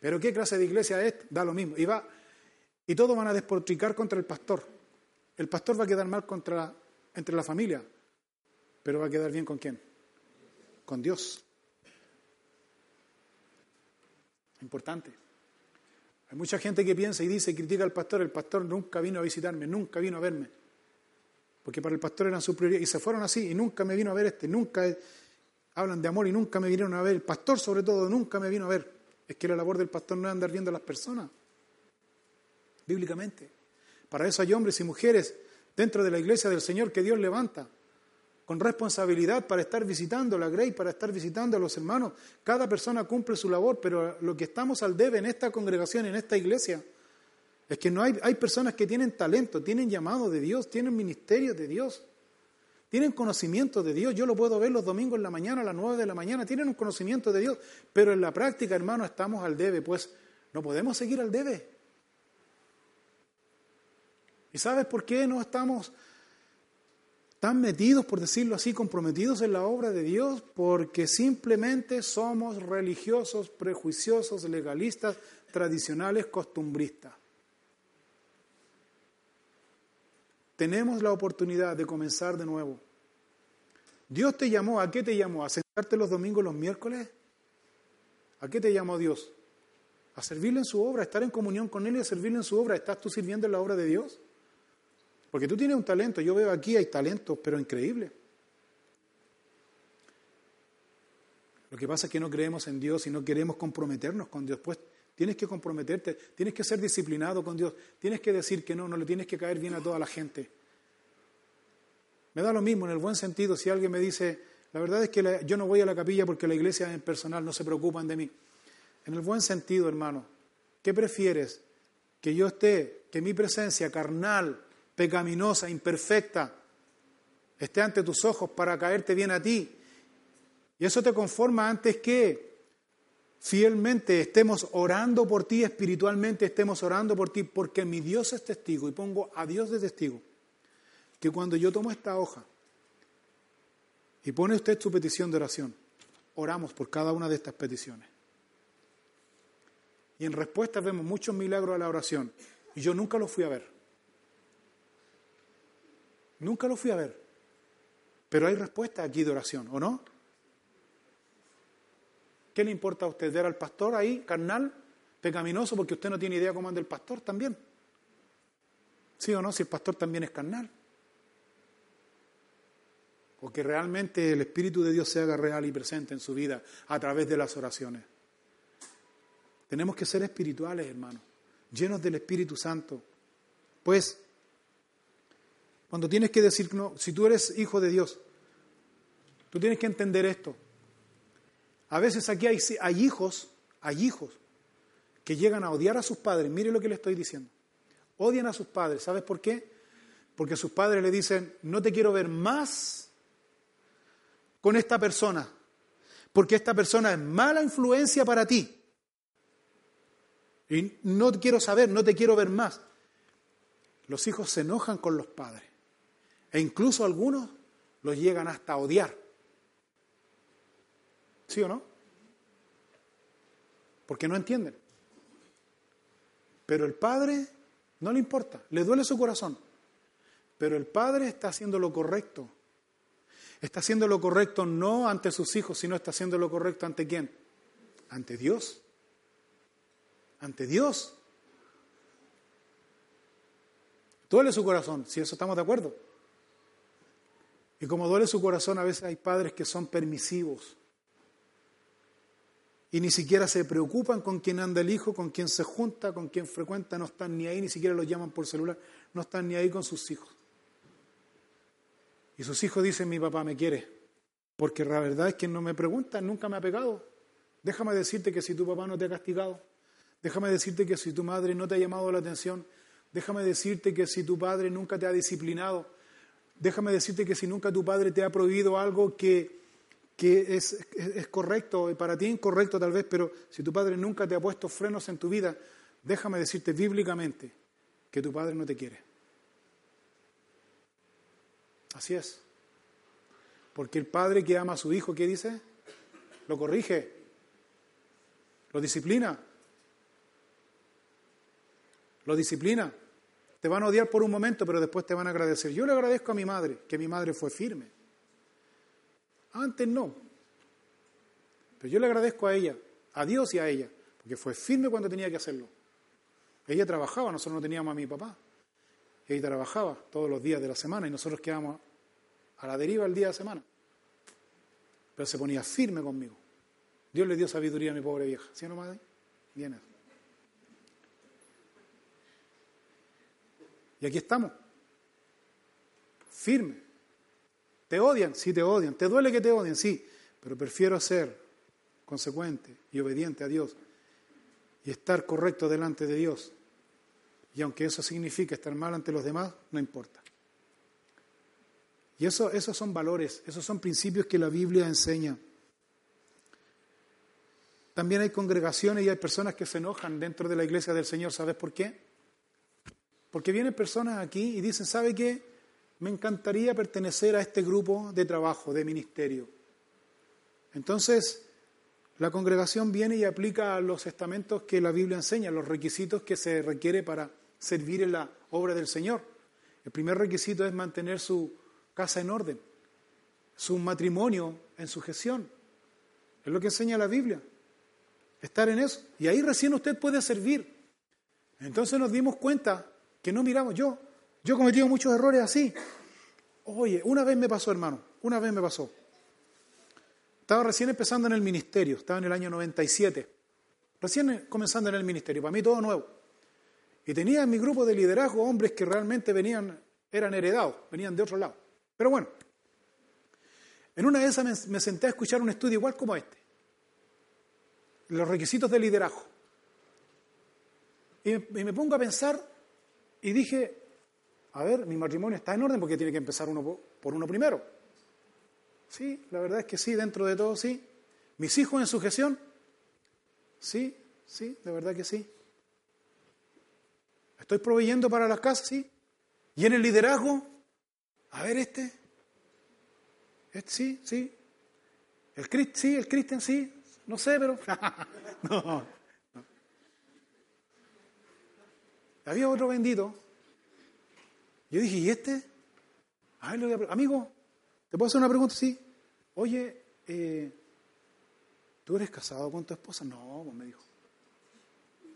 Pero ¿qué clase de iglesia es? Da lo mismo. Y va, y todos van a despotricar contra el pastor. El pastor va a quedar mal contra, entre la familia, pero va a quedar bien con quién? Con Dios. Importante. Hay mucha gente que piensa y dice, critica al pastor, el pastor nunca vino a visitarme, nunca vino a verme. Porque para el pastor eran su prioridad. Y se fueron así, y nunca me vino a ver este, nunca hablan de amor y nunca me vinieron a ver. El pastor sobre todo nunca me vino a ver. Es que la labor del pastor no es andar viendo a las personas, bíblicamente. Para eso hay hombres y mujeres dentro de la iglesia del Señor que Dios levanta con responsabilidad para estar visitando la Grey, para estar visitando a los hermanos. Cada persona cumple su labor, pero lo que estamos al debe en esta congregación, en esta iglesia, es que no hay, hay personas que tienen talento, tienen llamado de Dios, tienen ministerio de Dios, tienen conocimiento de Dios. Yo lo puedo ver los domingos en la mañana, a las nueve de la mañana, tienen un conocimiento de Dios, pero en la práctica, hermano, estamos al debe, pues no podemos seguir al debe. ¿Y sabes por qué no estamos tan metidos, por decirlo así, comprometidos en la obra de Dios porque simplemente somos religiosos, prejuiciosos, legalistas, tradicionales, costumbristas. Tenemos la oportunidad de comenzar de nuevo. Dios te llamó, ¿a qué te llamó? ¿A sentarte los domingos, los miércoles? ¿A qué te llamó Dios? A servirle en su obra, a estar en comunión con Él y a servirle en su obra. ¿Estás tú sirviendo en la obra de Dios? Porque tú tienes un talento, yo veo aquí hay talentos, pero increíble. Lo que pasa es que no creemos en Dios y no queremos comprometernos con Dios. Pues tienes que comprometerte, tienes que ser disciplinado con Dios, tienes que decir que no, no le tienes que caer bien a toda la gente. Me da lo mismo en el buen sentido si alguien me dice, la verdad es que yo no voy a la capilla porque la iglesia en personal no se preocupan de mí. En el buen sentido, hermano, ¿qué prefieres? Que yo esté, que mi presencia carnal, pecaminosa, imperfecta, esté ante tus ojos para caerte bien a ti. Y eso te conforma antes que fielmente estemos orando por ti, espiritualmente estemos orando por ti, porque mi Dios es testigo y pongo a Dios de testigo, que cuando yo tomo esta hoja y pone usted su petición de oración, oramos por cada una de estas peticiones. Y en respuesta vemos muchos milagros a la oración. Y yo nunca los fui a ver. Nunca lo fui a ver. Pero hay respuesta aquí de oración, ¿o no? ¿Qué le importa a usted ver al pastor ahí, carnal, pecaminoso, porque usted no tiene idea cómo anda el pastor también? ¿Sí o no? Si el pastor también es carnal. O que realmente el Espíritu de Dios se haga real y presente en su vida a través de las oraciones. Tenemos que ser espirituales, hermanos, llenos del Espíritu Santo. Pues cuando tienes que decir, no, si tú eres hijo de Dios, tú tienes que entender esto. A veces aquí hay, hay hijos, hay hijos que llegan a odiar a sus padres. Mire lo que le estoy diciendo. Odian a sus padres. ¿Sabes por qué? Porque sus padres le dicen, no te quiero ver más con esta persona, porque esta persona es mala influencia para ti. Y no quiero saber, no te quiero ver más. Los hijos se enojan con los padres. E incluso algunos los llegan hasta odiar. ¿Sí o no? Porque no entienden. Pero el padre no le importa, le duele su corazón. Pero el padre está haciendo lo correcto. Está haciendo lo correcto no ante sus hijos, sino está haciendo lo correcto ante quién? Ante Dios. Ante Dios. Duele su corazón, si eso estamos de acuerdo. Y como duele su corazón, a veces hay padres que son permisivos. Y ni siquiera se preocupan con quién anda el hijo, con quién se junta, con quién frecuenta, no están ni ahí, ni siquiera los llaman por celular, no están ni ahí con sus hijos. Y sus hijos dicen, mi papá me quiere, porque la verdad es que no me preguntan, nunca me ha pegado. Déjame decirte que si tu papá no te ha castigado, déjame decirte que si tu madre no te ha llamado la atención, déjame decirte que si tu padre nunca te ha disciplinado, Déjame decirte que si nunca tu padre te ha prohibido algo que, es, es, correcto, para ti incorrecto tal vez, pero si tu padre nunca te ha puesto frenos en tu vida, déjame decirte bíblicamente que tu padre no te quiere. Así es. Porque el padre que ama a su hijo, ¿qué dice? Lo corrige, lo disciplina, lo disciplina. Te van a odiar por un momento, pero después te van a agradecer. Yo le agradezco a mi madre, que mi madre fue firme. Antes no. Pero yo le agradezco a ella, a Dios y a ella, porque fue firme cuando tenía que hacerlo. Ella trabajaba, nosotros no teníamos a mi papá. Ella trabajaba todos los días de la semana y nosotros quedábamos a la deriva el día de la semana. Pero se ponía firme conmigo. Dios le dio sabiduría a mi pobre vieja. ¿Sí o no, madre? Bien Y aquí estamos. Firme. ¿Te odian? Sí, te odian. ¿Te duele que te odien? Sí. Pero prefiero ser consecuente y obediente a Dios y estar correcto delante de Dios. Y aunque eso signifique estar mal ante los demás, no importa. Y eso, esos son valores, esos son principios que la Biblia enseña. También hay congregaciones y hay personas que se enojan dentro de la iglesia del Señor. ¿Sabes por qué? Porque vienen personas aquí y dicen, ¿sabe qué? Me encantaría pertenecer a este grupo de trabajo, de ministerio. Entonces, la congregación viene y aplica los estamentos que la Biblia enseña, los requisitos que se requiere para servir en la obra del Señor. El primer requisito es mantener su casa en orden, su matrimonio en sujeción. Es lo que enseña la Biblia. Estar en eso. Y ahí recién usted puede servir. Entonces nos dimos cuenta que no miramos. Yo, yo he cometido muchos errores así. Oye, una vez me pasó, hermano, una vez me pasó. Estaba recién empezando en el ministerio, estaba en el año 97, recién comenzando en el ministerio, para mí todo nuevo. Y tenía en mi grupo de liderazgo hombres que realmente venían, eran heredados, venían de otro lado. Pero bueno, en una de esas me, senté a escuchar un estudio igual como este, los requisitos de liderazgo. Y, y me pongo a pensar y dije, a ver, mi matrimonio está en orden porque tiene que empezar uno por uno primero. Sí, la verdad es que sí, dentro de todo sí. ¿Mis hijos en sujeción? Sí, sí, de verdad que sí. ¿Estoy proveyendo para las casas? Sí. ¿Y en el liderazgo? A ver este. este sí, sí. El Crist, sí, el Cristian sí. No sé, pero. no, no. Había otro bendito. Yo dije, ¿y este? A ver, amigo, ¿Te puedo hacer una pregunta? Sí. Oye, eh, ¿tú eres casado con tu esposa? No, pues me dijo.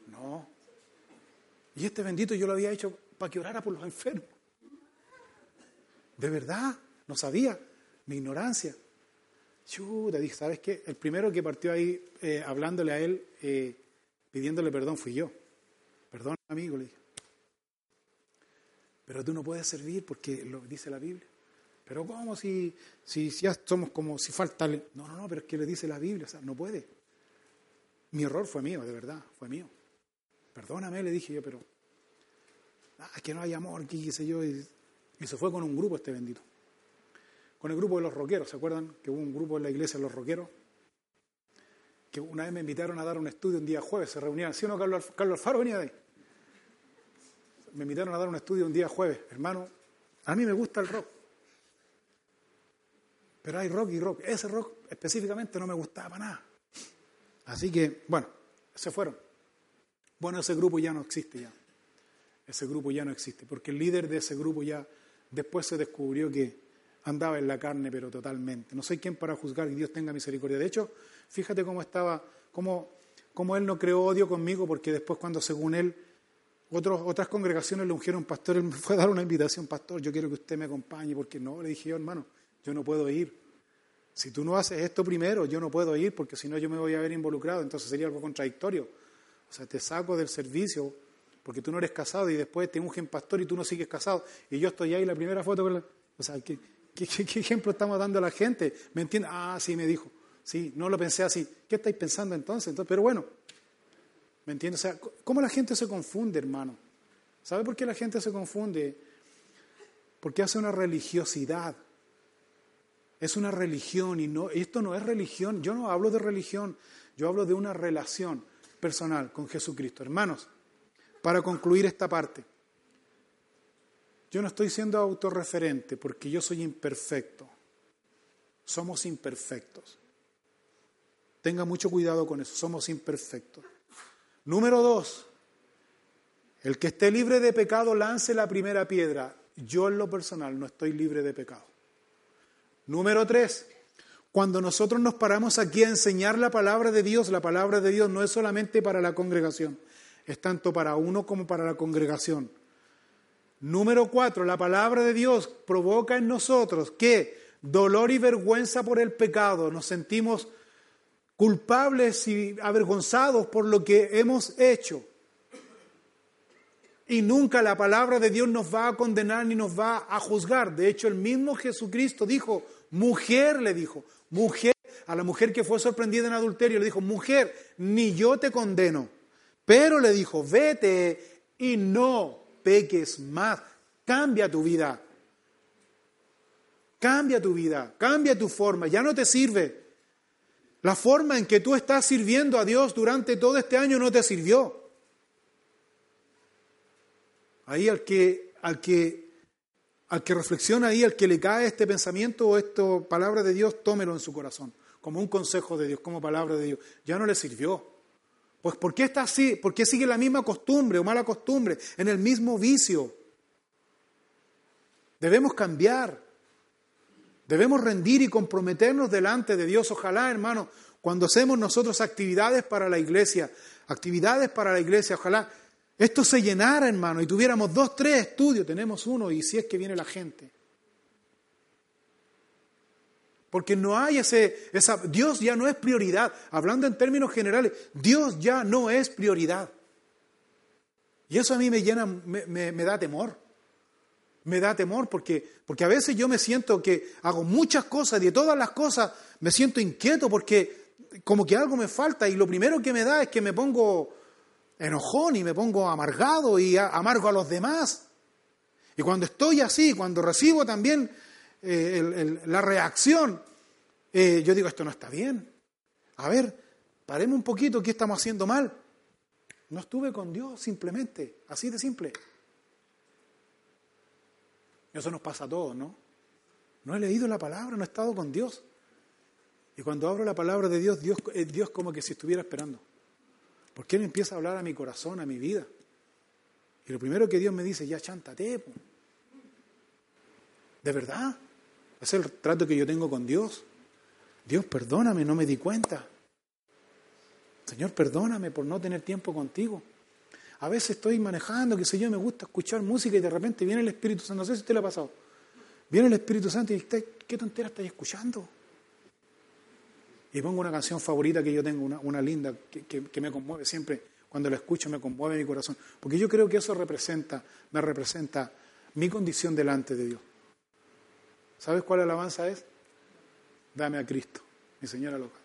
No. Y este bendito yo lo había hecho para que orara por los enfermos. De verdad, no sabía. Mi ignorancia. Chuta, dije, ¿sabes qué? El primero que partió ahí eh, hablándole a él, eh, pidiéndole perdón, fui yo. Perdón, amigo, le dije. Pero tú no puedes servir porque lo dice la Biblia. Pero ¿cómo si, si, ya somos como si falta... No, no, no, pero es que le dice la Biblia, o sea, no puede. Mi error fue mío, de verdad, fue mío. Perdóname, le dije yo, pero... Ah, que no hay amor, qué sé yo. Y, se fue con un grupo este bendito. Con el grupo de los roqueros, ¿se acuerdan? Que hubo un grupo en la iglesia de los roqueros. Que una vez me invitaron a dar un estudio un día jueves, se reunían. ¿Sí o no, Carlos Alfaro venía de ahí? Me invitaron a dar un estudio un día jueves. Hermano, a mí me gusta el rock. Pero hay rock y rock. Ese rock específicamente no me gustaba nada. Así que, bueno, se fueron. Bueno, ese grupo ya no existe ya. Ese grupo ya no existe, porque el líder de ese grupo ya después se descubrió que andaba en la carne, pero totalmente. No soy quien para juzgar y Dios tenga misericordia. De hecho, fíjate cómo estaba, cómo, cómo él no creó odio conmigo, porque después cuando según él otros, otras congregaciones le ungieron pastor, me fue a dar una invitación, pastor, yo quiero que usted me acompañe, porque no, le dije yo, hermano, yo no puedo ir. Si tú no haces esto primero, yo no puedo ir porque si no yo me voy a ver involucrado, entonces sería algo contradictorio. O sea, te saco del servicio porque tú no eres casado y después te ungen pastor y tú no sigues casado. Y yo estoy ahí, la primera foto con la... O sea, ¿qué, ejemplo estamos dando a la gente? ¿Me entiendes? Ah, sí, me dijo. Sí, no lo pensé así. ¿Qué estáis pensando entonces? entonces pero bueno, ¿me entiendes? O sea, ¿cómo la gente se confunde, hermano? ¿Sabe por qué la gente se confunde? Porque hace una religiosidad es una religión y no, esto no es religión. Yo no hablo de religión, yo hablo de una relación personal con Jesucristo. Hermanos, para concluir esta parte, yo no estoy siendo autorreferente porque yo soy imperfecto. Somos imperfectos. Tenga mucho cuidado con eso, somos imperfectos. Número dos, el que esté libre de pecado lance la primera piedra. Yo en lo personal no estoy libre de pecado. Número tres, cuando nosotros nos paramos aquí a enseñar la palabra de Dios, la palabra de Dios no es solamente para la congregación, es tanto para uno como para la congregación. Número cuatro, la palabra de Dios provoca en nosotros que dolor y vergüenza por el pecado, nos sentimos culpables y avergonzados por lo que hemos hecho. Y nunca la palabra de Dios nos va a condenar ni nos va a juzgar. De hecho, el mismo Jesucristo dijo, mujer le dijo, mujer, a la mujer que fue sorprendida en adulterio, le dijo, mujer, ni yo te condeno. Pero le dijo, vete y no peques más. Cambia tu vida. Cambia tu vida, cambia tu forma, ya no te sirve. La forma en que tú estás sirviendo a Dios durante todo este año no te sirvió. Ahí al que, al que, al que reflexiona ahí, al que le cae este pensamiento o esta palabra de Dios, tómelo en su corazón, como un consejo de Dios, como palabra de Dios. Ya no le sirvió. Pues ¿por qué está así? ¿Por qué sigue la misma costumbre o mala costumbre, en el mismo vicio? Debemos cambiar. Debemos rendir y comprometernos delante de Dios. Ojalá, hermano, cuando hacemos nosotros actividades para la iglesia, actividades para la iglesia, ojalá esto se llenara, hermano, y tuviéramos dos, tres estudios, tenemos uno, y si es que viene la gente. Porque no hay ese, esa, Dios ya no es prioridad. Hablando en términos generales, Dios ya no es prioridad. Y eso a mí me llena, me, me da temor. Me da temor porque, porque a veces yo me siento que hago muchas cosas y de todas las cosas me siento inquieto porque como que algo me falta y lo primero que me da es que me pongo enojón y me pongo amargado y amargo a los demás. Y cuando estoy así, cuando recibo también eh, la reacción, eh, yo digo, esto no está bien. A ver, paremos un poquito, ¿qué estamos haciendo mal? No estuve con Dios simplemente, así de simple. Eso nos pasa a todos, ¿no? No he leído la palabra, no he estado con Dios. Y cuando abro la palabra de Dios, Dios es Dios como que si estuviera esperando. Porque Él empieza a hablar a mi corazón, a mi vida. Y lo primero que Dios me dice, ya chántate. ¿De verdad? Es el trato que yo tengo con Dios. Dios, perdóname, no me di cuenta. Señor, perdóname por no tener tiempo contigo. A veces estoy manejando, qué sé yo, me gusta escuchar música y de repente viene el Espíritu Santo. No sé si usted le ha pasado. Viene el Espíritu Santo y dice, ¿qué tontera estáis escuchando? Y pongo una canción favorita que yo tengo, una, linda, que, me conmueve siempre. Cuando la escucho me conmueve mi corazón. Porque yo creo que eso representa, me representa mi condición delante de Dios. ¿Sabes cuál alabanza es? Dame a Cristo, mi señora loca.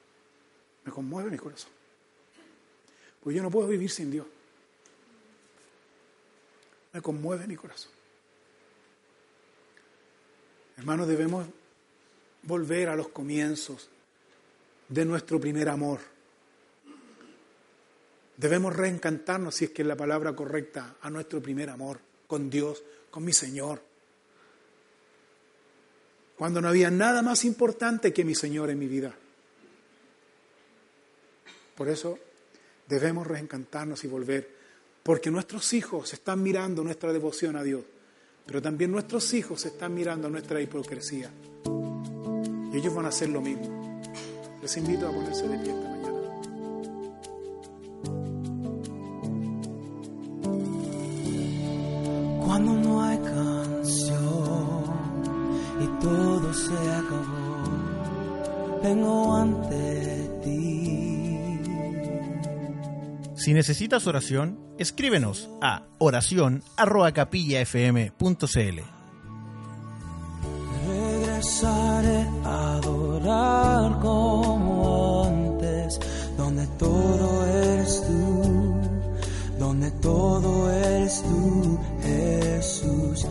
Me conmueve mi corazón. Porque yo no puedo vivir sin Dios. Me conmueve mi corazón. Hermanos, debemos volver a los comienzos de nuestro primer amor. Debemos reencantarnos, si es que es la palabra correcta, a nuestro primer amor con Dios, con mi Señor. Cuando no había nada más importante que mi Señor en mi vida. Por eso debemos reencantarnos y volver, porque nuestros hijos están mirando nuestra devoción a Dios, pero también nuestros hijos están mirando nuestra hipocresía. Y ellos van a hacer lo mismo. Les invito a ponerse de pie esta mañana. Cuando no hay canción y todo se acabó, vengo ante Si necesitas oración, escríbenos a oración@capillafm.cl. Regresaré a adorar como antes, donde todo eres tú, donde todo eres tú, Jesús.